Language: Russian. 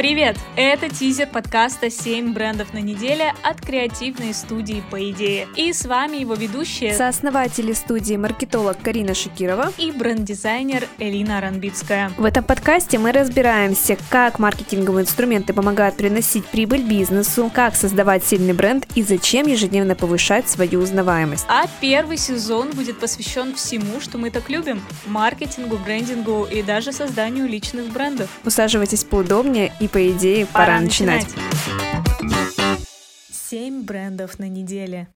Привет! Это тизер подкаста «7 брендов на неделе» от креативной студии «По идее». И с вами его ведущие, сооснователи студии маркетолог Карина Шакирова и бренд-дизайнер Элина Аранбицкая. В этом подкасте мы разбираемся, как маркетинговые инструменты помогают приносить прибыль бизнесу, как создавать сильный бренд и зачем ежедневно повышать свою узнаваемость. А первый сезон будет посвящен всему, что мы так любим – маркетингу, брендингу и даже созданию личных брендов. Усаживайтесь поудобнее и по идее, пора, пора начинать. Семь брендов на неделе.